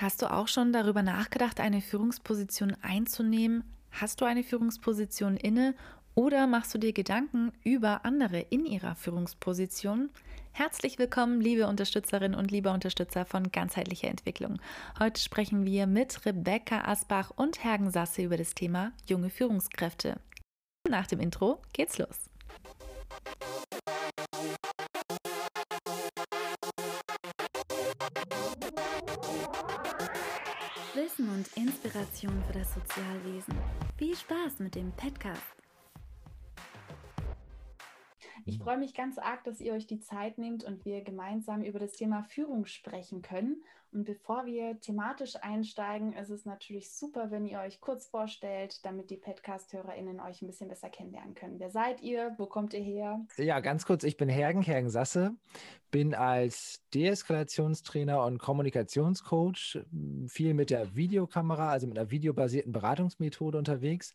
Hast du auch schon darüber nachgedacht, eine Führungsposition einzunehmen? Hast du eine Führungsposition inne oder machst du dir Gedanken über andere in ihrer Führungsposition? Herzlich willkommen, liebe Unterstützerinnen und liebe Unterstützer von ganzheitlicher Entwicklung. Heute sprechen wir mit Rebecca Asbach und Hergen Sasse über das Thema junge Führungskräfte. Nach dem Intro geht's los. Und Inspiration für das Sozialwesen. Viel Spaß mit dem Podcast. Ich freue mich ganz arg, dass ihr euch die Zeit nehmt und wir gemeinsam über das Thema Führung sprechen können. Und bevor wir thematisch einsteigen, ist es natürlich super, wenn ihr euch kurz vorstellt, damit die Podcast-HörerInnen euch ein bisschen besser kennenlernen können. Wer seid ihr? Wo kommt ihr her? Ja, ganz kurz, ich bin Hergen, Hergen Sasse, bin als Deeskalationstrainer und Kommunikationscoach viel mit der Videokamera, also mit einer videobasierten Beratungsmethode unterwegs.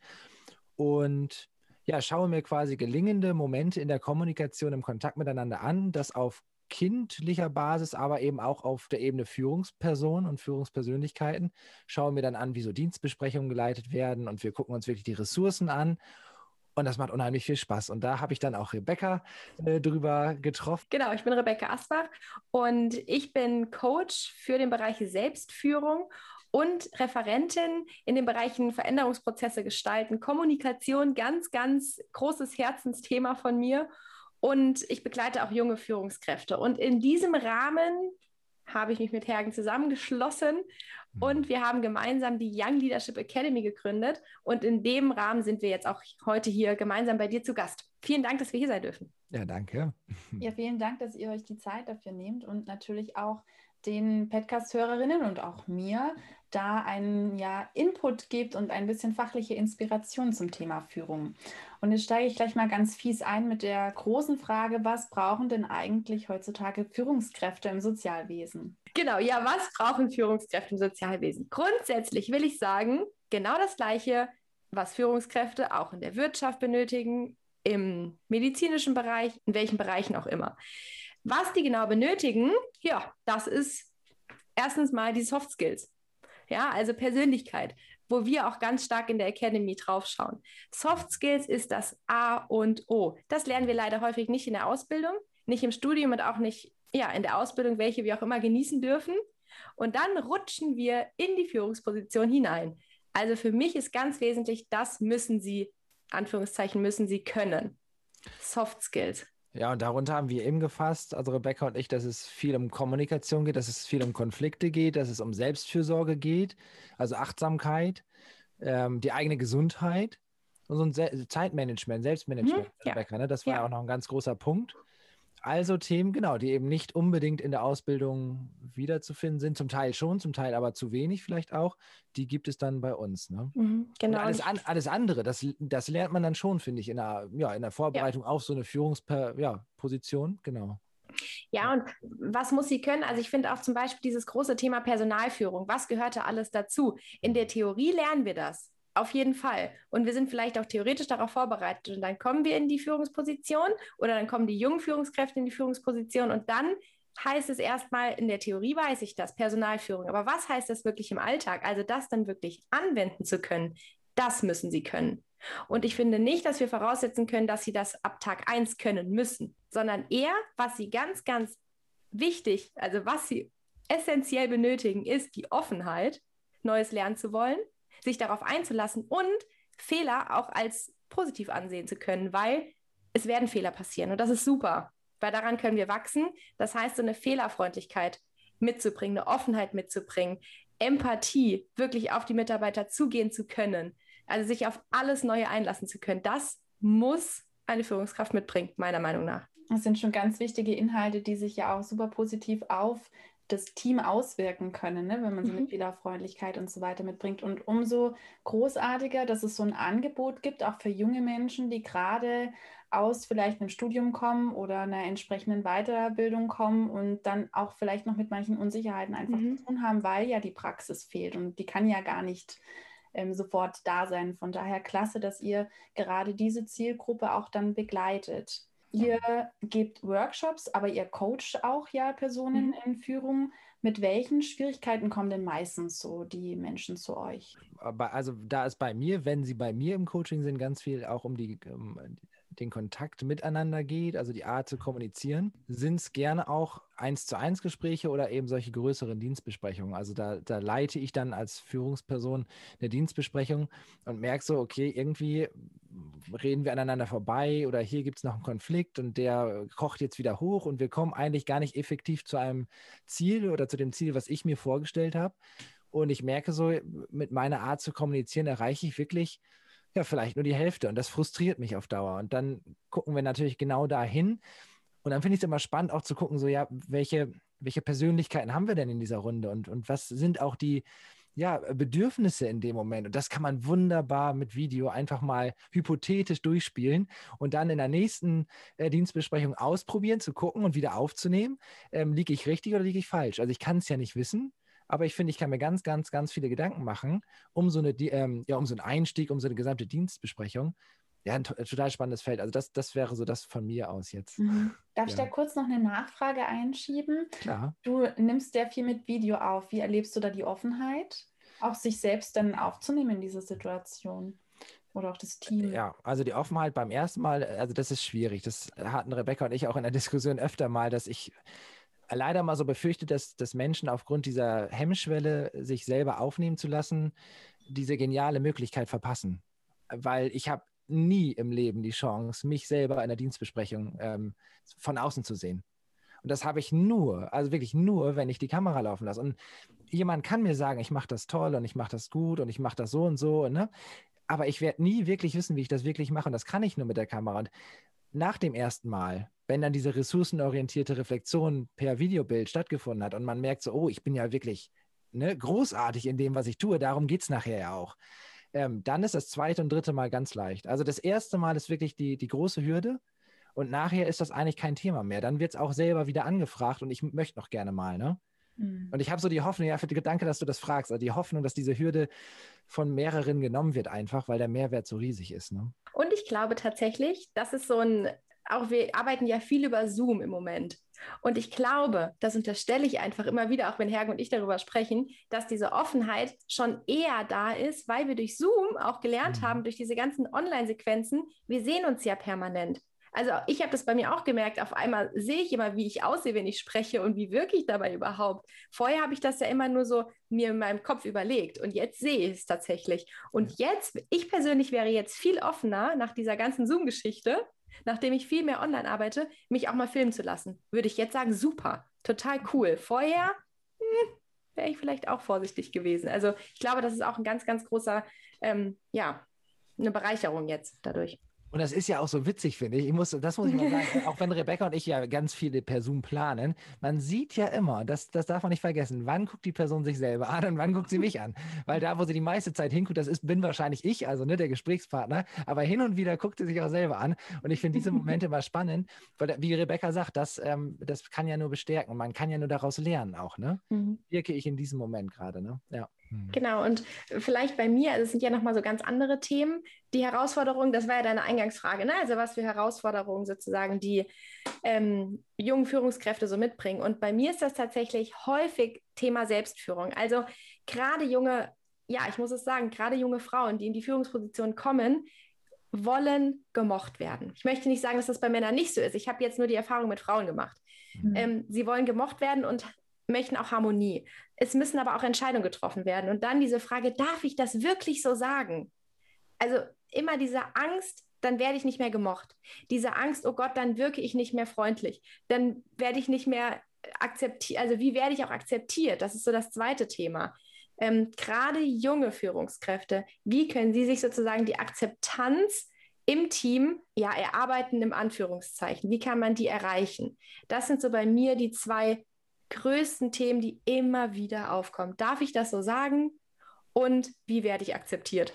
Und ja, schaue mir quasi gelingende Momente in der Kommunikation, im Kontakt miteinander an, das auf kindlicher Basis, aber eben auch auf der Ebene Führungsperson und Führungspersönlichkeiten. Schaue mir dann an, wie so Dienstbesprechungen geleitet werden und wir gucken uns wirklich die Ressourcen an. Und das macht unheimlich viel Spaß. Und da habe ich dann auch Rebecca äh, drüber getroffen. Genau, ich bin Rebecca Asbach und ich bin Coach für den Bereich Selbstführung und Referentin in den Bereichen Veränderungsprozesse gestalten, Kommunikation, ganz, ganz großes Herzensthema von mir. Und ich begleite auch junge Führungskräfte. Und in diesem Rahmen habe ich mich mit Hergen zusammengeschlossen mhm. und wir haben gemeinsam die Young Leadership Academy gegründet. Und in dem Rahmen sind wir jetzt auch heute hier gemeinsam bei dir zu Gast. Vielen Dank, dass wir hier sein dürfen. Ja, danke. Ja, vielen Dank, dass ihr euch die Zeit dafür nehmt und natürlich auch den Podcast-Hörerinnen und auch mir da einen ja, Input gibt und ein bisschen fachliche Inspiration zum Thema Führung. Und jetzt steige ich gleich mal ganz fies ein mit der großen Frage, was brauchen denn eigentlich heutzutage Führungskräfte im Sozialwesen? Genau, ja, was brauchen Führungskräfte im Sozialwesen? Grundsätzlich will ich sagen, genau das Gleiche, was Führungskräfte auch in der Wirtschaft benötigen, im medizinischen Bereich, in welchen Bereichen auch immer. Was die genau benötigen, ja, das ist erstens mal die Soft Skills. Ja, also Persönlichkeit, wo wir auch ganz stark in der Academy draufschauen. Soft Skills ist das A und O. Das lernen wir leider häufig nicht in der Ausbildung, nicht im Studium und auch nicht ja, in der Ausbildung, welche wir auch immer genießen dürfen. Und dann rutschen wir in die Führungsposition hinein. Also für mich ist ganz wesentlich, das müssen Sie, Anführungszeichen, müssen Sie können. Soft Skills. Ja, und darunter haben wir eben gefasst, also Rebecca und ich, dass es viel um Kommunikation geht, dass es viel um Konflikte geht, dass es um Selbstfürsorge geht, also Achtsamkeit, ähm, die eigene Gesundheit und so ein Se Zeitmanagement, Selbstmanagement, hm, Rebecca, ne? das war ja. ja auch noch ein ganz großer Punkt. Also Themen, genau, die eben nicht unbedingt in der Ausbildung wiederzufinden sind, zum Teil schon, zum Teil aber zu wenig vielleicht auch, die gibt es dann bei uns. Ne? Mhm, genau. alles, an, alles andere, das, das lernt man dann schon, finde ich, in der, ja, in der Vorbereitung ja. auf so eine Führungsposition, ja, genau. Ja, und was muss sie können? Also ich finde auch zum Beispiel dieses große Thema Personalführung. Was gehörte alles dazu? In der Theorie lernen wir das. Auf jeden Fall. Und wir sind vielleicht auch theoretisch darauf vorbereitet. Und dann kommen wir in die Führungsposition oder dann kommen die jungen Führungskräfte in die Führungsposition und dann heißt es erstmal, in der Theorie weiß ich das, Personalführung. Aber was heißt das wirklich im Alltag? Also das dann wirklich anwenden zu können, das müssen sie können. Und ich finde nicht, dass wir voraussetzen können, dass sie das ab Tag 1 können müssen, sondern eher, was sie ganz, ganz wichtig, also was sie essentiell benötigen, ist die Offenheit, Neues lernen zu wollen sich darauf einzulassen und Fehler auch als positiv ansehen zu können, weil es werden Fehler passieren und das ist super, weil daran können wir wachsen. Das heißt, so eine Fehlerfreundlichkeit mitzubringen, eine Offenheit mitzubringen, Empathie, wirklich auf die Mitarbeiter zugehen zu können, also sich auf alles Neue einlassen zu können, das muss eine Führungskraft mitbringen, meiner Meinung nach. Das sind schon ganz wichtige Inhalte, die sich ja auch super positiv auf das Team auswirken können, ne? wenn man so eine mhm. Fehlerfreundlichkeit und so weiter mitbringt. Und umso großartiger, dass es so ein Angebot gibt, auch für junge Menschen, die gerade aus vielleicht einem Studium kommen oder einer entsprechenden Weiterbildung kommen und dann auch vielleicht noch mit manchen Unsicherheiten einfach mhm. zu tun haben, weil ja die Praxis fehlt und die kann ja gar nicht ähm, sofort da sein. Von daher klasse, dass ihr gerade diese Zielgruppe auch dann begleitet. Ihr gebt Workshops, aber ihr coacht auch ja Personen mhm. in Führung. Mit welchen Schwierigkeiten kommen denn meistens so die Menschen zu euch? Also da ist bei mir, wenn sie bei mir im Coaching sind, ganz viel auch um die, um den Kontakt miteinander geht, also die Art zu kommunizieren, sind es gerne auch eins zu eins Gespräche oder eben solche größeren Dienstbesprechungen. Also da, da leite ich dann als Führungsperson eine Dienstbesprechung und merke so, okay, irgendwie reden wir aneinander vorbei oder hier gibt es noch einen Konflikt und der kocht jetzt wieder hoch und wir kommen eigentlich gar nicht effektiv zu einem Ziel oder zu dem Ziel, was ich mir vorgestellt habe. Und ich merke so, mit meiner Art zu kommunizieren erreiche ich wirklich ja, vielleicht nur die Hälfte. Und das frustriert mich auf Dauer. Und dann gucken wir natürlich genau dahin. Und dann finde ich es immer spannend, auch zu gucken, so, ja, welche, welche Persönlichkeiten haben wir denn in dieser Runde und, und was sind auch die ja, Bedürfnisse in dem Moment. Und das kann man wunderbar mit Video einfach mal hypothetisch durchspielen und dann in der nächsten äh, Dienstbesprechung ausprobieren, zu gucken und wieder aufzunehmen. Ähm, liege ich richtig oder liege ich falsch? Also ich kann es ja nicht wissen. Aber ich finde, ich kann mir ganz, ganz, ganz viele Gedanken machen, um so, eine, ähm, ja, um so einen Einstieg, um so eine gesamte Dienstbesprechung. Ja, ein total spannendes Feld. Also das, das wäre so das von mir aus jetzt. Mhm. Darf ja. ich da kurz noch eine Nachfrage einschieben? Klar. Du nimmst sehr viel mit Video auf. Wie erlebst du da die Offenheit, auch sich selbst dann aufzunehmen in dieser Situation? Oder auch das Team. Ja, also die Offenheit beim ersten Mal, also das ist schwierig. Das hatten Rebecca und ich auch in der Diskussion öfter mal, dass ich leider mal so befürchtet, dass, dass Menschen aufgrund dieser Hemmschwelle, sich selber aufnehmen zu lassen, diese geniale Möglichkeit verpassen. Weil ich habe nie im Leben die Chance, mich selber in der Dienstbesprechung ähm, von außen zu sehen. Und das habe ich nur, also wirklich nur, wenn ich die Kamera laufen lasse. Und jemand kann mir sagen, ich mache das toll und ich mache das gut und ich mache das so und so. Ne? Aber ich werde nie wirklich wissen, wie ich das wirklich mache. Und das kann ich nur mit der Kamera. Und nach dem ersten Mal, wenn dann diese ressourcenorientierte Reflexion per Videobild stattgefunden hat und man merkt so, oh, ich bin ja wirklich ne, großartig in dem, was ich tue, darum geht es nachher ja auch. Ähm, dann ist das zweite und dritte Mal ganz leicht. Also das erste Mal ist wirklich die, die große Hürde und nachher ist das eigentlich kein Thema mehr. Dann wird es auch selber wieder angefragt und ich möchte noch gerne mal, ne? Mhm. Und ich habe so die Hoffnung, ja, für den Gedanke, dass du das fragst, also die Hoffnung, dass diese Hürde von mehreren genommen wird, einfach, weil der Mehrwert so riesig ist. Ne? Und ich glaube tatsächlich, das ist so ein auch wir arbeiten ja viel über Zoom im Moment. Und ich glaube, das unterstelle ich einfach immer wieder, auch wenn Hergen und ich darüber sprechen, dass diese Offenheit schon eher da ist, weil wir durch Zoom auch gelernt mhm. haben, durch diese ganzen Online-Sequenzen, wir sehen uns ja permanent. Also ich habe das bei mir auch gemerkt, auf einmal sehe ich immer, wie ich aussehe, wenn ich spreche und wie wirke ich dabei überhaupt. Vorher habe ich das ja immer nur so mir in meinem Kopf überlegt und jetzt sehe ich es tatsächlich. Und jetzt, ich persönlich wäre jetzt viel offener nach dieser ganzen Zoom-Geschichte, nachdem ich viel mehr online arbeite, mich auch mal filmen zu lassen. Würde ich jetzt sagen, super, total cool. Vorher hm, wäre ich vielleicht auch vorsichtig gewesen. Also ich glaube, das ist auch ein ganz, ganz großer, ähm, ja, eine Bereicherung jetzt dadurch. Und das ist ja auch so witzig, finde ich. ich muss, das muss ich mal sagen, auch wenn Rebecca und ich ja ganz viele per Zoom planen, man sieht ja immer, das, das darf man nicht vergessen, wann guckt die Person sich selber an und wann guckt sie mich an. Weil da, wo sie die meiste Zeit hinguckt, das ist, bin wahrscheinlich ich, also ne, der Gesprächspartner, aber hin und wieder guckt sie sich auch selber an. Und ich finde diese Momente mal spannend, weil, wie Rebecca sagt, das, ähm, das kann ja nur bestärken. Man kann ja nur daraus lernen auch, ne? Mhm. Wirke ich in diesem Moment gerade, ne? Ja. Hm. Genau, und vielleicht bei mir, also es sind ja nochmal so ganz andere Themen. Die Herausforderung, das war ja deine Eingangsfrage, ne? also was für Herausforderungen sozusagen die ähm, jungen Führungskräfte so mitbringen. Und bei mir ist das tatsächlich häufig Thema Selbstführung. Also gerade junge, ja, ich muss es sagen, gerade junge Frauen, die in die Führungsposition kommen, wollen gemocht werden. Ich möchte nicht sagen, dass das bei Männern nicht so ist. Ich habe jetzt nur die Erfahrung mit Frauen gemacht. Mhm. Ähm, sie wollen gemocht werden und möchten auch Harmonie. Es müssen aber auch Entscheidungen getroffen werden. Und dann diese Frage, darf ich das wirklich so sagen? Also immer diese Angst, dann werde ich nicht mehr gemocht. Diese Angst, oh Gott, dann wirke ich nicht mehr freundlich. Dann werde ich nicht mehr akzeptiert. Also wie werde ich auch akzeptiert? Das ist so das zweite Thema. Ähm, Gerade junge Führungskräfte, wie können sie sich sozusagen die Akzeptanz im Team ja erarbeiten, im Anführungszeichen? Wie kann man die erreichen? Das sind so bei mir die zwei größten Themen, die immer wieder aufkommen. Darf ich das so sagen? Und wie werde ich akzeptiert?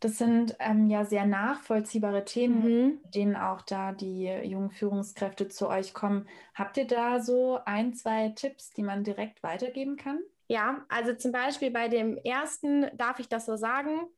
Das sind ähm, ja sehr nachvollziehbare Themen, mhm. denen auch da die jungen Führungskräfte zu euch kommen. Habt ihr da so ein, zwei Tipps, die man direkt weitergeben kann? Ja, also zum Beispiel bei dem ersten, darf ich das so sagen?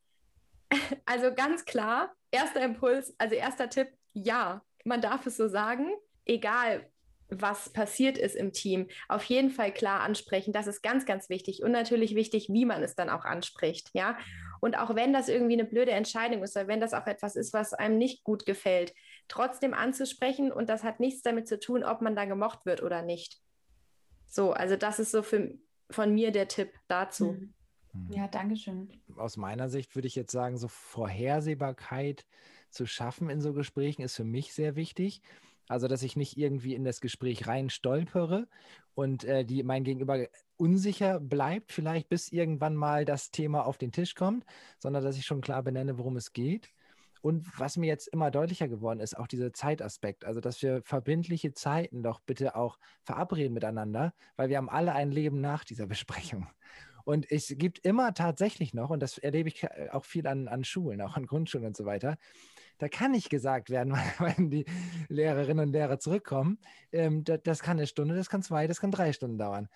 Also ganz klar, erster Impuls, also erster Tipp, ja, man darf es so sagen, egal was passiert ist im Team, auf jeden Fall klar ansprechen. Das ist ganz, ganz wichtig. Und natürlich wichtig, wie man es dann auch anspricht. Ja. Und auch wenn das irgendwie eine blöde Entscheidung ist oder wenn das auch etwas ist, was einem nicht gut gefällt, trotzdem anzusprechen. Und das hat nichts damit zu tun, ob man da gemocht wird oder nicht. So, also das ist so für, von mir der Tipp dazu. Mhm. mhm. Ja, danke schön. Aus meiner Sicht würde ich jetzt sagen, so Vorhersehbarkeit zu schaffen in so Gesprächen ist für mich sehr wichtig. Also, dass ich nicht irgendwie in das Gespräch rein stolpere und äh, die mein Gegenüber unsicher bleibt, vielleicht bis irgendwann mal das Thema auf den Tisch kommt, sondern dass ich schon klar benenne, worum es geht. Und was mir jetzt immer deutlicher geworden ist, auch dieser Zeitaspekt. Also, dass wir verbindliche Zeiten doch bitte auch verabreden miteinander, weil wir haben alle ein Leben nach dieser Besprechung. Und es gibt immer tatsächlich noch, und das erlebe ich auch viel an, an Schulen, auch an Grundschulen und so weiter, da kann nicht gesagt werden, wenn die Lehrerinnen und Lehrer zurückkommen, ähm, das, das, kann eine Stunde, das kann zwei, das kann drei Stunden dauern.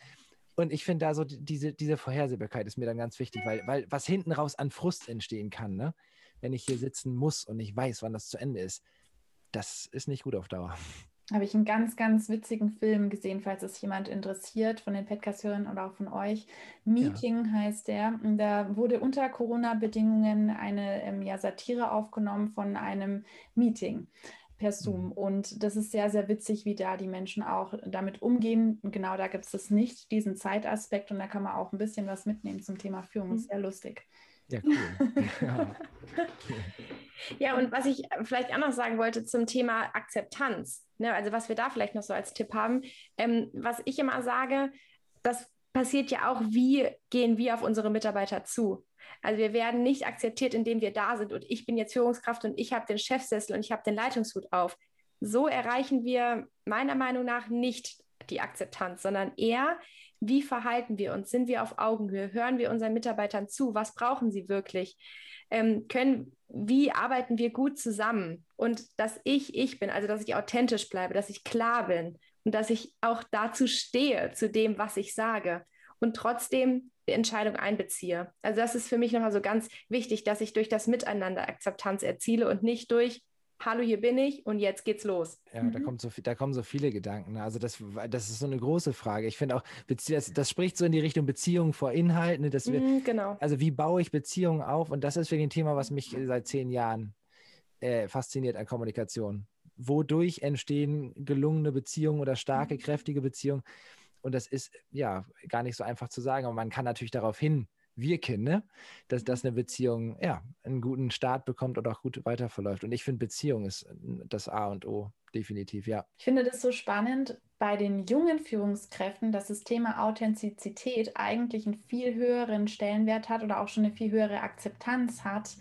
Und ich finde da so diese, diese Vorhersehbarkeit ist mir dann ganz wichtig, weil, weil was hinten raus an Frust entstehen kann, ne? wenn ich hier sitzen muss und ich weiß, wann das zu Ende ist, das ist nicht gut auf Dauer habe ich einen ganz, ganz witzigen Film gesehen, falls es jemand interessiert, von den Podcast-Hörern oder auch von euch. Meeting ja. heißt der. Da wurde unter Corona-Bedingungen eine ähm, ja, Satire aufgenommen von einem Meeting per Zoom. Mhm. Und das ist sehr, sehr witzig, wie da die Menschen auch damit umgehen. Und genau da gibt es das nicht, diesen Zeitaspekt. Und da kann man auch ein bisschen was mitnehmen zum Thema Führung. Mhm. Sehr lustig. Ja, cool. ja. und was ich vielleicht auch noch sagen wollte zum Thema Akzeptanz, ne, also was wir da vielleicht noch so als Tipp haben, ähm, was ich immer sage, das passiert ja auch, wie gehen wir auf unsere Mitarbeiter zu? Also wir werden nicht akzeptiert, indem wir da sind und ich bin jetzt Führungskraft und ich habe den Chefsessel und ich habe den Leitungshut auf. So erreichen wir meiner Meinung nach nicht die Akzeptanz, sondern eher, wie verhalten wir uns? Sind wir auf Augenhöhe? Hören wir unseren Mitarbeitern zu? Was brauchen sie wirklich? Ähm, können, wie arbeiten wir gut zusammen? Und dass ich ich bin, also dass ich authentisch bleibe, dass ich klar bin und dass ich auch dazu stehe, zu dem, was ich sage und trotzdem die Entscheidung einbeziehe. Also das ist für mich nochmal so ganz wichtig, dass ich durch das Miteinander Akzeptanz erziele und nicht durch hallo, hier bin ich und jetzt geht's los. Ja, mhm. da, kommt so, da kommen so viele Gedanken. Ne? Also das, das ist so eine große Frage. Ich finde auch, das, das spricht so in die Richtung Beziehung vor Inhalt. Ne? Dass wir, mhm, genau. Also wie baue ich Beziehungen auf? Und das ist wirklich ein Thema, was mich seit zehn Jahren äh, fasziniert an Kommunikation. Wodurch entstehen gelungene Beziehungen oder starke, mhm. kräftige Beziehungen? Und das ist ja gar nicht so einfach zu sagen, aber man kann natürlich darauf hin wirken, ne? dass, dass eine Beziehung ja, einen guten Start bekommt oder auch gut weiterverläuft. Und ich finde, Beziehung ist das A und O, definitiv, ja. Ich finde das so spannend bei den jungen Führungskräften, dass das Thema Authentizität eigentlich einen viel höheren Stellenwert hat oder auch schon eine viel höhere Akzeptanz hat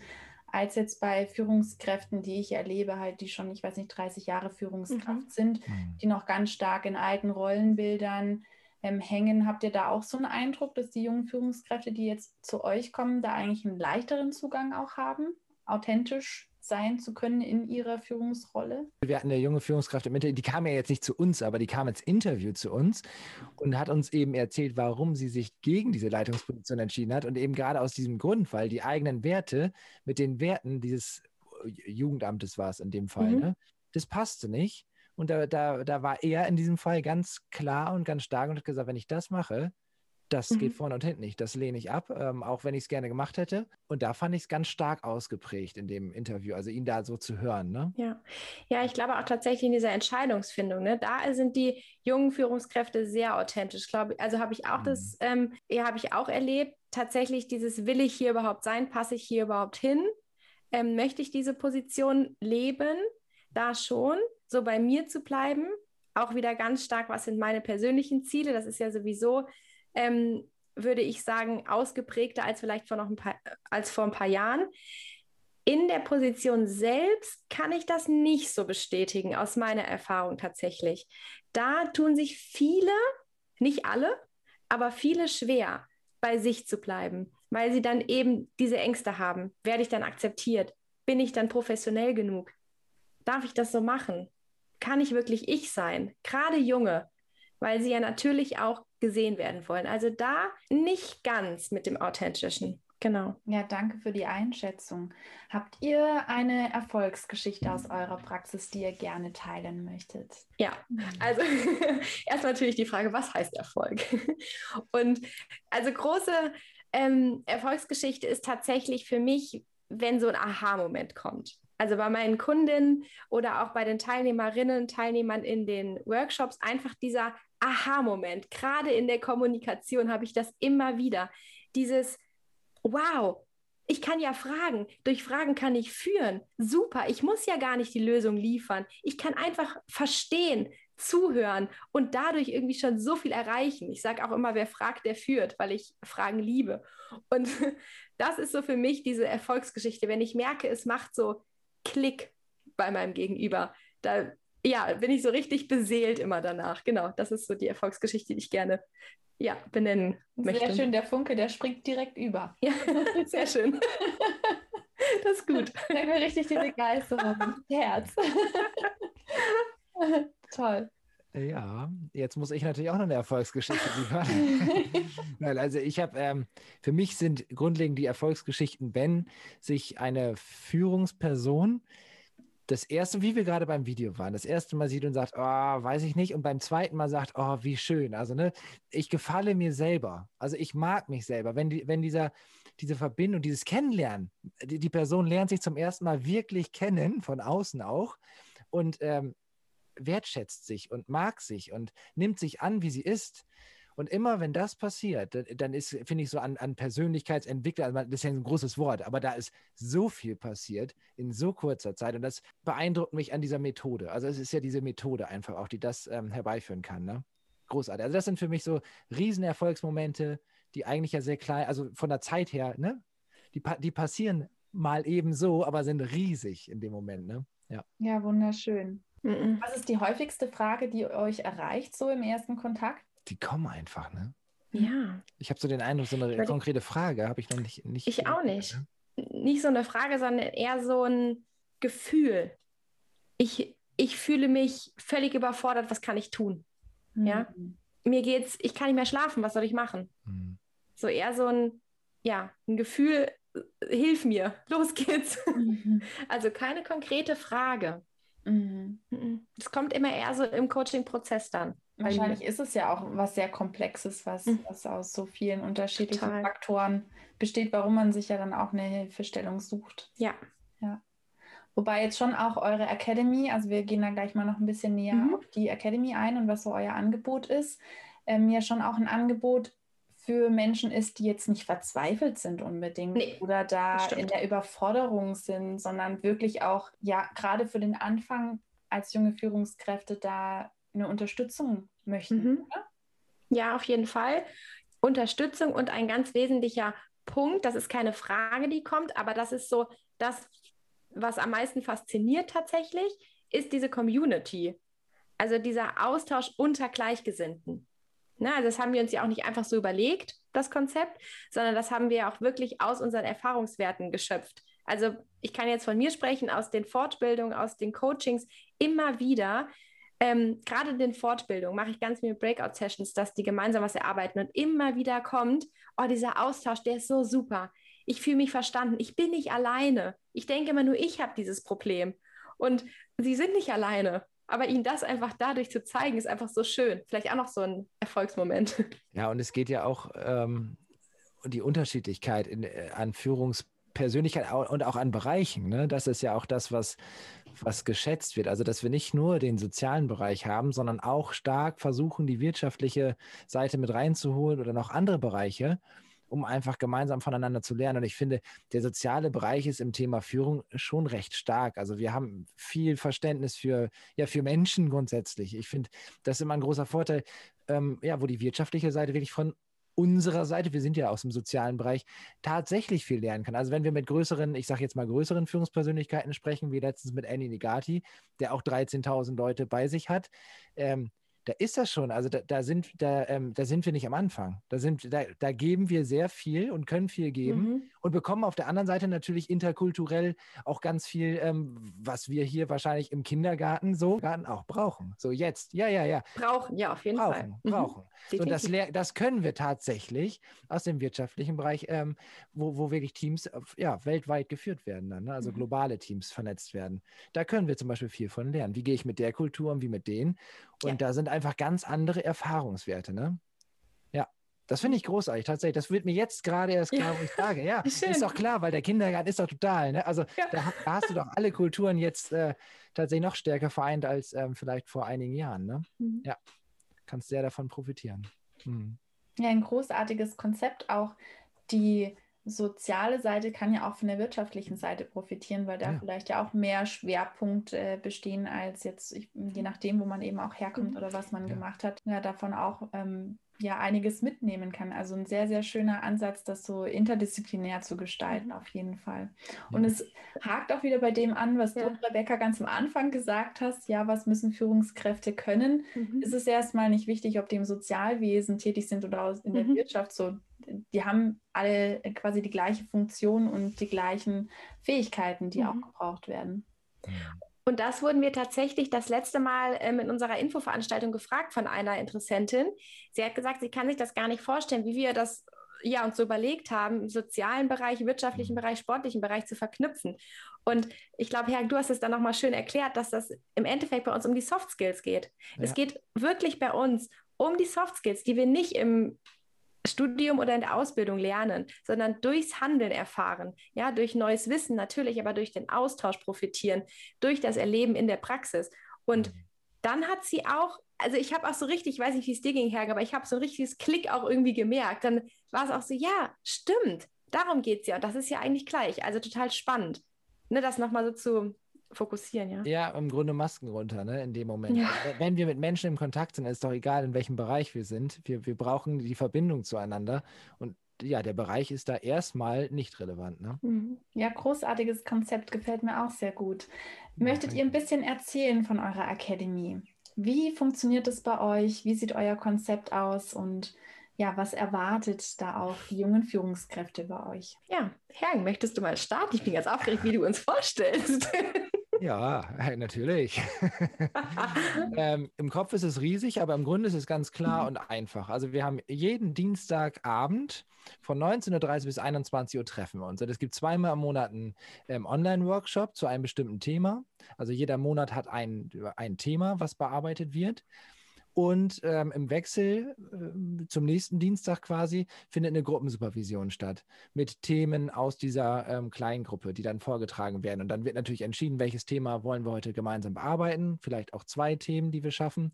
als jetzt bei Führungskräften, die ich erlebe, halt, die schon, ich weiß nicht, 30 Jahre Führungskraft mhm. sind, mhm. die noch ganz stark in alten Rollenbildern hängen. Habt ihr da auch so einen Eindruck, dass die jungen Führungskräfte, die jetzt zu euch kommen, da eigentlich einen leichteren Zugang auch haben, authentisch sein zu können in ihrer Führungsrolle? Wir hatten eine junge Führungskraft im Interview, die kam ja jetzt nicht zu uns, aber die kam ins Interview zu uns und hat uns eben erzählt, warum sie sich gegen diese Leitungsposition entschieden hat und eben gerade aus diesem Grund, weil die eigenen Werte mit den Werten dieses Jugendamtes war es in dem Fall, mhm. ne? das passte nicht und da, da, da war er in diesem Fall ganz klar und ganz stark und hat gesagt, wenn ich das mache, das mhm. geht vorne und hinten nicht. Das lehne ich ab, ähm, auch wenn ich es gerne gemacht hätte. Und da fand ich es ganz stark ausgeprägt in dem Interview, also ihn da so zu hören. Ne? Ja. ja, ich glaube auch tatsächlich in dieser Entscheidungsfindung. Ne? Da sind die jungen Führungskräfte sehr authentisch. Glaube, also habe ich auch mhm. das, ähm, ja, habe ich auch erlebt. Tatsächlich dieses, will ich hier überhaupt sein? Passe ich hier überhaupt hin? Ähm, möchte ich diese Position leben? Da schon so bei mir zu bleiben. Auch wieder ganz stark, was sind meine persönlichen Ziele? Das ist ja sowieso, ähm, würde ich sagen, ausgeprägter als vielleicht vor noch ein paar, als vor ein paar Jahren. In der Position selbst kann ich das nicht so bestätigen, aus meiner Erfahrung tatsächlich. Da tun sich viele, nicht alle, aber viele schwer, bei sich zu bleiben, weil sie dann eben diese Ängste haben. Werde ich dann akzeptiert? Bin ich dann professionell genug? Darf ich das so machen? Kann ich wirklich ich sein? Gerade junge, weil sie ja natürlich auch gesehen werden wollen. Also da nicht ganz mit dem Authentischen Genau. Ja, danke für die Einschätzung. Habt ihr eine Erfolgsgeschichte aus eurer Praxis, die ihr gerne teilen möchtet? Ja, also erstmal natürlich die Frage, was heißt Erfolg? Und also große ähm, Erfolgsgeschichte ist tatsächlich für mich, wenn so ein Aha-Moment kommt. Also bei meinen Kundinnen oder auch bei den Teilnehmerinnen, Teilnehmern in den Workshops, einfach dieser Aha-Moment. Gerade in der Kommunikation habe ich das immer wieder. Dieses, wow, ich kann ja fragen. Durch Fragen kann ich führen. Super, ich muss ja gar nicht die Lösung liefern. Ich kann einfach verstehen, zuhören und dadurch irgendwie schon so viel erreichen. Ich sage auch immer, wer fragt, der führt, weil ich Fragen liebe. Und das ist so für mich diese Erfolgsgeschichte, wenn ich merke, es macht so Klick bei meinem Gegenüber. Da ja, bin ich so richtig beseelt immer danach. Genau, das ist so die Erfolgsgeschichte, die ich gerne ja, benennen möchte. Sehr schön, der Funke, der springt direkt über. Ja, sehr schön. Das ist gut. Da mir richtig die Begeisterung Herz. Toll. Ja, jetzt muss ich natürlich auch noch eine Erfolgsgeschichte liefern. Weil also ich habe, ähm, für mich sind grundlegend die Erfolgsgeschichten, wenn sich eine Führungsperson das erste, wie wir gerade beim Video waren, das erste Mal sieht und sagt, oh, weiß ich nicht, und beim zweiten Mal sagt, oh, wie schön. Also, ne, ich gefalle mir selber. Also ich mag mich selber. Wenn, die, wenn dieser, diese Verbindung, dieses Kennenlernen, die, die Person lernt sich zum ersten Mal wirklich kennen, von außen auch, und ähm, wertschätzt sich und mag sich und nimmt sich an, wie sie ist, und immer wenn das passiert, dann ist, finde ich, so an, an Persönlichkeitsentwicklung, also das ist ja ein großes Wort, aber da ist so viel passiert in so kurzer Zeit und das beeindruckt mich an dieser Methode. Also es ist ja diese Methode einfach auch, die das ähm, herbeiführen kann. Ne? Großartig. Also das sind für mich so Riesenerfolgsmomente, die eigentlich ja sehr klein, also von der Zeit her, ne? Die, die passieren mal eben so, aber sind riesig in dem Moment. Ne? Ja. ja, wunderschön. Was ist die häufigste Frage, die euch erreicht, so im ersten Kontakt? die kommen einfach, ne? Ja. Ich habe so den Eindruck, so eine konkrete Frage habe ich noch nicht. nicht ich auch nicht. Ne? Nicht so eine Frage, sondern eher so ein Gefühl. Ich, ich fühle mich völlig überfordert, was kann ich tun? Mhm. Ja. Mir geht's, ich kann nicht mehr schlafen, was soll ich machen? Mhm. So eher so ein, ja, ein Gefühl, hilf mir, los geht's. Mhm. Also keine konkrete Frage. Mhm. Mhm. Es kommt immer eher so im Coaching-Prozess dann. Wahrscheinlich ist es ja auch was sehr Komplexes, was, mhm. was aus so vielen unterschiedlichen Total. Faktoren besteht, warum man sich ja dann auch eine Hilfestellung sucht. Ja. ja. Wobei jetzt schon auch eure Academy, also wir gehen da gleich mal noch ein bisschen näher mhm. auf die Academy ein und was so euer Angebot ist, ähm, ja schon auch ein Angebot für Menschen ist, die jetzt nicht verzweifelt sind unbedingt nee, oder da in der Überforderung sind, sondern wirklich auch, ja, gerade für den Anfang als junge Führungskräfte da eine Unterstützung möchten. Mhm. Ja, auf jeden Fall. Unterstützung und ein ganz wesentlicher Punkt, das ist keine Frage, die kommt, aber das ist so das, was am meisten fasziniert tatsächlich, ist diese Community. Also dieser Austausch unter Gleichgesinnten. Ne, also das haben wir uns ja auch nicht einfach so überlegt, das Konzept, sondern das haben wir auch wirklich aus unseren Erfahrungswerten geschöpft. Also ich kann jetzt von mir sprechen, aus den Fortbildungen, aus den Coachings, immer wieder ähm, gerade in den Fortbildungen mache ich ganz viele Breakout-Sessions, dass die gemeinsam was erarbeiten und immer wieder kommt, oh, dieser Austausch, der ist so super. Ich fühle mich verstanden. Ich bin nicht alleine. Ich denke immer nur, ich habe dieses Problem. Und sie sind nicht alleine. Aber ihnen das einfach dadurch zu zeigen, ist einfach so schön. Vielleicht auch noch so ein Erfolgsmoment. Ja, und es geht ja auch ähm, die Unterschiedlichkeit in, äh, an Führungspersönlichkeit und auch an Bereichen. Ne? Das ist ja auch das, was was geschätzt wird. Also, dass wir nicht nur den sozialen Bereich haben, sondern auch stark versuchen, die wirtschaftliche Seite mit reinzuholen oder noch andere Bereiche, um einfach gemeinsam voneinander zu lernen. Und ich finde, der soziale Bereich ist im Thema Führung schon recht stark. Also wir haben viel Verständnis für, ja, für Menschen grundsätzlich. Ich finde, das ist immer ein großer Vorteil, ähm, ja, wo die wirtschaftliche Seite wirklich von unserer Seite, wir sind ja aus dem sozialen Bereich, tatsächlich viel lernen kann. Also wenn wir mit größeren, ich sage jetzt mal größeren Führungspersönlichkeiten sprechen, wie letztens mit Annie Negati, der auch 13.000 Leute bei sich hat, ähm, da ist das schon. Also da, da sind, da, ähm, da sind wir nicht am Anfang. Da, sind, da, da geben wir sehr viel und können viel geben. Mhm. Und bekommen auf der anderen Seite natürlich interkulturell auch ganz viel, ähm, was wir hier wahrscheinlich im Kindergarten so Garten auch brauchen. So jetzt, ja, ja, ja. Brauchen, ja, auf jeden brauchen, Fall. Brauchen. Mhm. So, das, das können wir tatsächlich aus dem wirtschaftlichen Bereich, ähm, wo, wo wirklich Teams ja, weltweit geführt werden, dann, ne? also mhm. globale Teams vernetzt werden. Da können wir zum Beispiel viel von lernen. Wie gehe ich mit der Kultur und wie mit denen? Und ja. da sind einfach ganz andere Erfahrungswerte. Ne? Das finde ich großartig, tatsächlich. Das wird mir jetzt gerade erst klar, ja. wo ich sage. Ja, Schön. ist doch klar, weil der Kindergarten ist doch total. Ne? Also ja. da, da, hast du doch alle Kulturen jetzt äh, tatsächlich noch stärker vereint als ähm, vielleicht vor einigen Jahren. Ne? Mhm. Ja, kannst sehr davon profitieren. Mhm. Ja, ein großartiges Konzept auch, die soziale Seite kann ja auch von der wirtschaftlichen Seite profitieren, weil da ja. vielleicht ja auch mehr Schwerpunkte äh, bestehen als jetzt, ich, je nachdem, wo man eben auch herkommt mhm. oder was man gemacht hat, ja, davon auch ähm, ja einiges mitnehmen kann. Also ein sehr, sehr schöner Ansatz, das so interdisziplinär zu gestalten, auf jeden Fall. Und ja. es hakt auch wieder bei dem an, was ja. du, Rebecca, ganz am Anfang gesagt hast. Ja, was müssen Führungskräfte können? Mhm. Es ist erstmal nicht wichtig, ob die im Sozialwesen tätig sind oder in der mhm. Wirtschaft. So, die haben alle quasi die gleiche Funktion und die gleichen Fähigkeiten, die mhm. auch gebraucht werden. Und das wurden wir tatsächlich das letzte Mal ähm, in unserer Infoveranstaltung gefragt von einer Interessentin. Sie hat gesagt, sie kann sich das gar nicht vorstellen, wie wir das ja uns so überlegt haben, im sozialen Bereich, wirtschaftlichen mhm. Bereich, sportlichen Bereich zu verknüpfen. Und ich glaube, Herr, du hast es dann nochmal schön erklärt, dass das im Endeffekt bei uns um die Soft Skills geht. Ja. Es geht wirklich bei uns um die Soft Skills, die wir nicht im Studium oder in der Ausbildung lernen, sondern durchs Handeln erfahren. Ja, durch neues Wissen natürlich, aber durch den Austausch profitieren, durch das Erleben in der Praxis. Und mhm. dann hat sie auch, also ich habe auch so richtig, ich weiß nicht, wie es dir ging, Herr, aber ich habe so ein richtiges Klick auch irgendwie gemerkt. Dann war es auch so, ja, stimmt, darum geht es ja. Und das ist ja eigentlich gleich. Also total spannend. Ne, das nochmal so zu, fokussieren, ja. Ja, im Grunde Masken runter, ne, in dem Moment. Ja. Wenn wir mit Menschen im Kontakt sind, ist doch egal, in welchem Bereich wir sind. Wir, wir brauchen die Verbindung zueinander. Und ja, der Bereich ist da erstmal nicht relevant. Ne? Mhm. Ja, großartiges Konzept, gefällt mir auch sehr gut. Möchtet ihr ein bisschen erzählen von eurer Academy? Wie funktioniert es bei euch? Wie sieht euer Konzept aus? Und ja, was erwartet da auch die jungen Führungskräfte bei euch? Ja, Herr, möchtest du mal starten? Ich bin ganz aufgeregt, wie du uns vorstellst. Ja, natürlich. ähm, Im Kopf ist es riesig, aber im Grunde ist es ganz klar und einfach. Also wir haben jeden Dienstagabend von 19.30 Uhr bis 21 Uhr treffen wir uns. Und es gibt zweimal im Monat einen ähm, Online-Workshop zu einem bestimmten Thema. Also jeder Monat hat ein, ein Thema, was bearbeitet wird. Und ähm, im Wechsel äh, zum nächsten Dienstag quasi findet eine Gruppensupervision statt mit Themen aus dieser ähm, kleinen Gruppe, die dann vorgetragen werden. Und dann wird natürlich entschieden, welches Thema wollen wir heute gemeinsam bearbeiten. Vielleicht auch zwei Themen, die wir schaffen.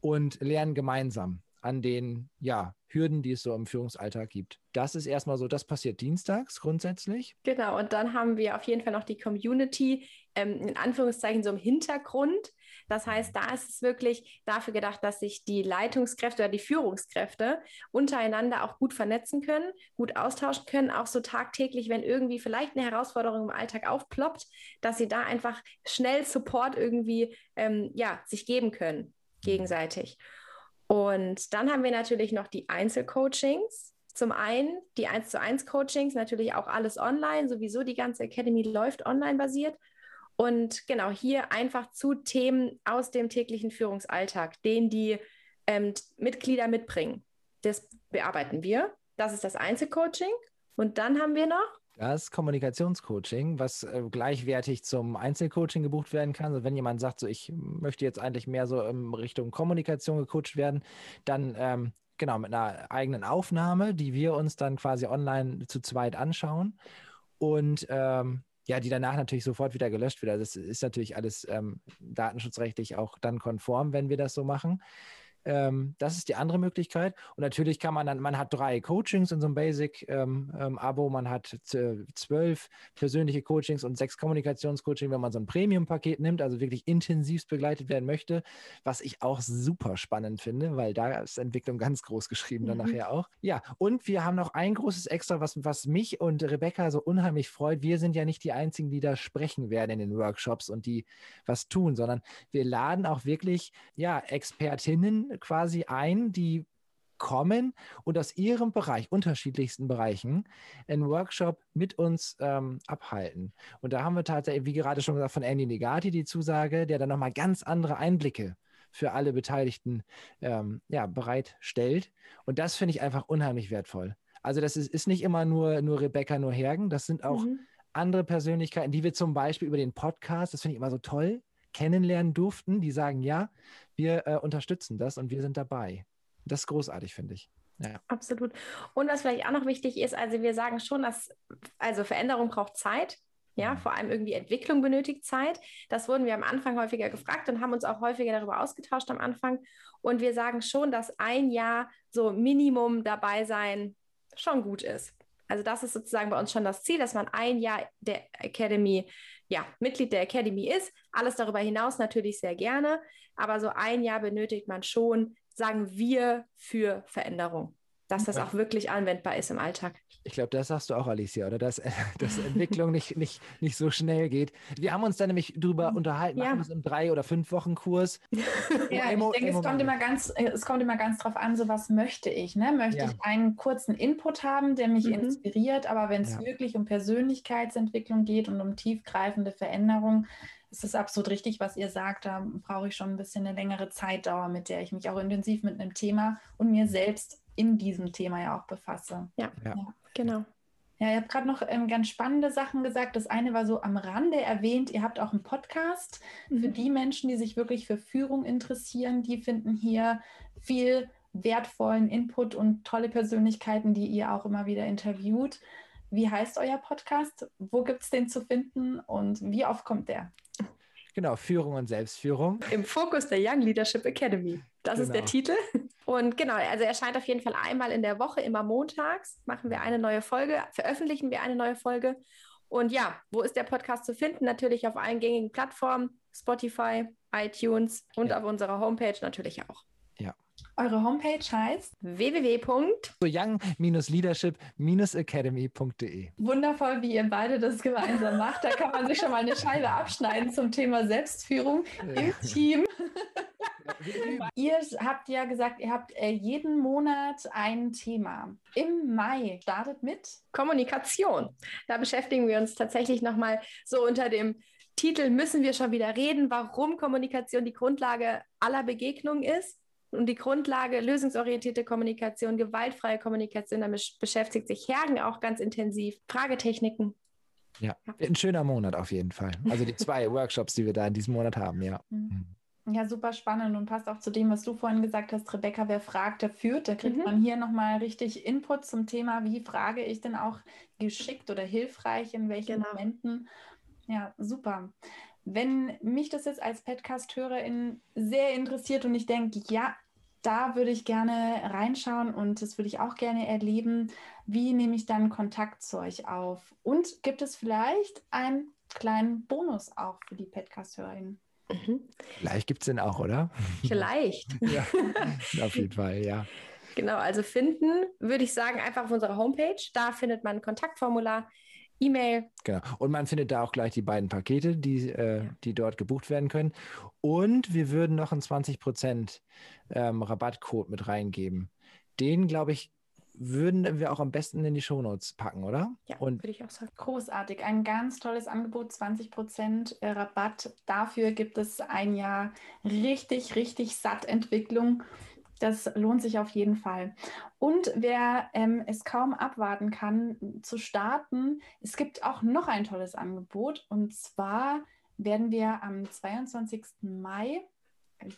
Und lernen gemeinsam an den ja, Hürden, die es so im Führungsalltag gibt. Das ist erstmal so, das passiert dienstags grundsätzlich. Genau, und dann haben wir auf jeden Fall noch die Community, ähm, in Anführungszeichen so im Hintergrund. Das heißt, da ist es wirklich dafür gedacht, dass sich die Leitungskräfte oder die Führungskräfte untereinander auch gut vernetzen können, gut austauschen können, auch so tagtäglich, wenn irgendwie vielleicht eine Herausforderung im Alltag aufploppt, dass sie da einfach schnell Support irgendwie ähm, ja, sich geben können, gegenseitig. Und dann haben wir natürlich noch die Einzelcoachings. Zum einen die 1 zu 1 Coachings, natürlich auch alles online, sowieso die ganze Academy läuft online basiert. Und genau hier einfach zu Themen aus dem täglichen Führungsalltag, den die ähm, Mitglieder mitbringen. Das bearbeiten wir. Das ist das Einzelcoaching. Und dann haben wir noch das Kommunikationscoaching, was äh, gleichwertig zum Einzelcoaching gebucht werden kann. Also wenn jemand sagt, so ich möchte jetzt eigentlich mehr so in Richtung Kommunikation gecoacht werden, dann ähm, genau mit einer eigenen Aufnahme, die wir uns dann quasi online zu zweit anschauen und ähm, ja, die danach natürlich sofort wieder gelöscht wird. Also das ist natürlich alles ähm, datenschutzrechtlich auch dann konform, wenn wir das so machen. Ähm, das ist die andere Möglichkeit. Und natürlich kann man dann, man hat drei Coachings in so einem Basic-Abo, ähm, ähm, man hat zwölf persönliche Coachings und sechs Kommunikationscoaching, wenn man so ein Premium-Paket nimmt, also wirklich intensivst begleitet werden möchte, was ich auch super spannend finde, weil da ist Entwicklung ganz groß geschrieben dann mhm. nachher auch. Ja, und wir haben noch ein großes Extra, was, was mich und Rebecca so unheimlich freut. Wir sind ja nicht die Einzigen, die da sprechen werden in den Workshops und die was tun, sondern wir laden auch wirklich, ja, Expertinnen quasi ein, die kommen und aus ihrem Bereich, unterschiedlichsten Bereichen, einen Workshop mit uns ähm, abhalten. Und da haben wir tatsächlich, wie gerade schon gesagt, von Andy Negati die Zusage, der dann nochmal ganz andere Einblicke für alle Beteiligten ähm, ja, bereitstellt. Und das finde ich einfach unheimlich wertvoll. Also das ist, ist nicht immer nur, nur Rebecca, nur Hergen, das sind auch mhm. andere Persönlichkeiten, die wir zum Beispiel über den Podcast, das finde ich immer so toll, kennenlernen durften, die sagen, ja, wir äh, unterstützen das und wir sind dabei. Das ist großartig, finde ich. Ja. Absolut. Und was vielleicht auch noch wichtig ist, also wir sagen schon, dass also Veränderung braucht Zeit. Ja, mhm. vor allem irgendwie Entwicklung benötigt Zeit. Das wurden wir am Anfang häufiger gefragt und haben uns auch häufiger darüber ausgetauscht am Anfang. Und wir sagen schon, dass ein Jahr so Minimum dabei sein schon gut ist. Also das ist sozusagen bei uns schon das Ziel, dass man ein Jahr der Academy, ja, Mitglied der Academy ist. Alles darüber hinaus natürlich sehr gerne, aber so ein Jahr benötigt man schon, sagen wir, für Veränderung dass das auch wirklich anwendbar ist im Alltag. Ich glaube, das sagst du auch, Alicia, oder? Dass, dass Entwicklung nicht, nicht, nicht so schnell geht. Wir haben uns da nämlich drüber mhm. unterhalten, ja. machen wir es im drei- oder fünf Wochen Kurs. Ja, ich denke, es kommt, immer ganz, es kommt immer ganz drauf an, so was möchte ich. Ne? Möchte ja. ich einen kurzen Input haben, der mich mhm. inspiriert, aber wenn es ja. wirklich um Persönlichkeitsentwicklung geht und um tiefgreifende Veränderung, ist es absolut richtig, was ihr sagt. Da brauche ich schon ein bisschen eine längere Zeitdauer, mit der ich mich auch intensiv mit einem Thema und mir selbst in diesem Thema ja auch befasse. Ja, ja. genau. Ja, ihr habt gerade noch ähm, ganz spannende Sachen gesagt. Das eine war so am Rande erwähnt, ihr habt auch einen Podcast mhm. für die Menschen, die sich wirklich für Führung interessieren. Die finden hier viel wertvollen Input und tolle Persönlichkeiten, die ihr auch immer wieder interviewt. Wie heißt euer Podcast? Wo gibt es den zu finden und wie oft kommt der? Genau, Führung und Selbstführung. Im Fokus der Young Leadership Academy. Das genau. ist der genau. Titel. Und genau, also erscheint auf jeden Fall einmal in der Woche, immer montags, machen wir eine neue Folge, veröffentlichen wir eine neue Folge. Und ja, wo ist der Podcast zu finden? Natürlich auf allen gängigen Plattformen, Spotify, iTunes und ja. auf unserer Homepage natürlich auch. Eure Homepage heißt www.young-leadership-academy.de. Wundervoll, wie ihr beide das gemeinsam macht. Da kann man sich schon mal eine Scheibe abschneiden zum Thema Selbstführung im Team. ihr habt ja gesagt, ihr habt äh, jeden Monat ein Thema. Im Mai startet mit Kommunikation. Da beschäftigen wir uns tatsächlich nochmal so unter dem Titel müssen wir schon wieder reden, warum Kommunikation die Grundlage aller Begegnungen ist und die Grundlage lösungsorientierte Kommunikation, gewaltfreie Kommunikation, damit beschäftigt sich Hergen auch ganz intensiv. Fragetechniken. Ja, ein schöner Monat auf jeden Fall. Also die zwei Workshops, die wir da in diesem Monat haben, ja. Mhm. Ja, super spannend und passt auch zu dem, was du vorhin gesagt hast, Rebecca, wer fragt, der führt. Da kriegt mhm. man hier nochmal richtig Input zum Thema, wie frage ich denn auch geschickt oder hilfreich, in welchen genau. Momenten. Ja, super. Wenn mich das jetzt als Podcast-Hörerin sehr interessiert und ich denke, ja, da würde ich gerne reinschauen und das würde ich auch gerne erleben. Wie nehme ich dann Kontakt zu euch auf? Und gibt es vielleicht einen kleinen Bonus auch für die Podcast-HörerInnen? Mhm. Vielleicht gibt es den auch, oder? Vielleicht. ja, auf jeden Fall, ja. Genau, also finden würde ich sagen einfach auf unserer Homepage. Da findet man ein Kontaktformular. E-Mail. Genau. Und man findet da auch gleich die beiden Pakete, die, äh, ja. die dort gebucht werden können. Und wir würden noch einen 20% ähm, Rabattcode mit reingeben. Den, glaube ich, würden wir auch am besten in die Shownotes packen, oder? Ja, würde ich auch sagen. Großartig. Ein ganz tolles Angebot, 20% äh, Rabatt. Dafür gibt es ein Jahr richtig, richtig satt Entwicklung. Das lohnt sich auf jeden Fall. Und wer ähm, es kaum abwarten kann, zu starten, es gibt auch noch ein tolles Angebot. Und zwar werden wir am 22. Mai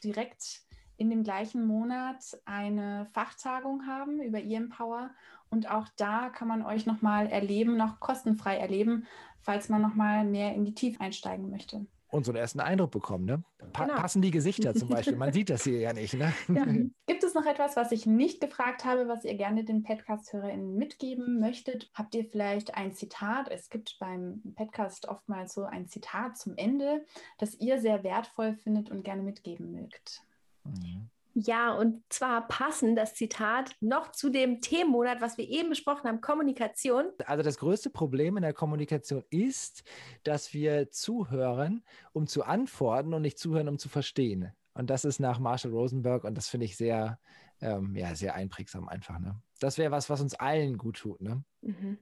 direkt in dem gleichen Monat eine Fachtagung haben über E-Empower. Und auch da kann man euch nochmal erleben, noch kostenfrei erleben, falls man nochmal mehr in die Tiefe einsteigen möchte und so einen ersten Eindruck bekommen. Ne? Pa genau. Passen die Gesichter zum Beispiel? Man sieht das hier ja nicht. Ne? Ja. Gibt es noch etwas, was ich nicht gefragt habe, was ihr gerne den Podcast-HörerInnen mitgeben möchtet? Habt ihr vielleicht ein Zitat? Es gibt beim Podcast oftmals so ein Zitat zum Ende, das ihr sehr wertvoll findet und gerne mitgeben mögt. Mhm. Ja, und zwar passend das Zitat noch zu dem Themenmonat, was wir eben besprochen haben, Kommunikation. Also das größte Problem in der Kommunikation ist, dass wir zuhören, um zu antworten und nicht zuhören, um zu verstehen. Und das ist nach Marshall Rosenberg und das finde ich sehr, ähm, ja, sehr einprägsam einfach. Ne? Das wäre was, was uns allen gut tut. Ne? Mhm.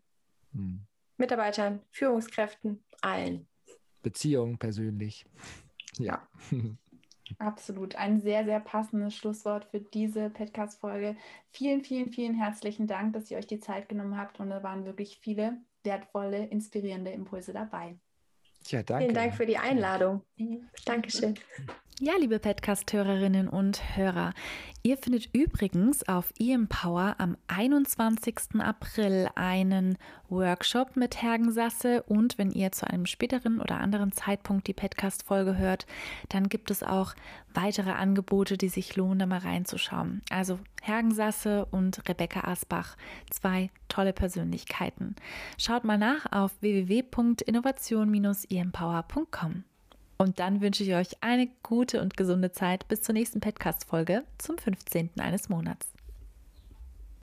Hm. Mitarbeitern, Führungskräften, allen. Beziehungen persönlich. Ja. Absolut. Ein sehr, sehr passendes Schlusswort für diese Podcast-Folge. Vielen, vielen, vielen herzlichen Dank, dass ihr euch die Zeit genommen habt und da waren wirklich viele wertvolle, inspirierende Impulse dabei. Ja, danke. Vielen Dank für die Einladung. Dankeschön. Ja, liebe Podcast-Hörerinnen und Hörer, ihr findet übrigens auf eEmpower am 21. April einen Workshop mit Hergen Sasse und wenn ihr zu einem späteren oder anderen Zeitpunkt die Podcast-Folge hört, dann gibt es auch weitere Angebote, die sich lohnen, da mal reinzuschauen. Also Hergen Sasse und Rebecca Asbach, zwei tolle Persönlichkeiten. Schaut mal nach auf www.innovation-empower.com. Und dann wünsche ich euch eine gute und gesunde Zeit bis zur nächsten Podcast-Folge zum 15. eines Monats.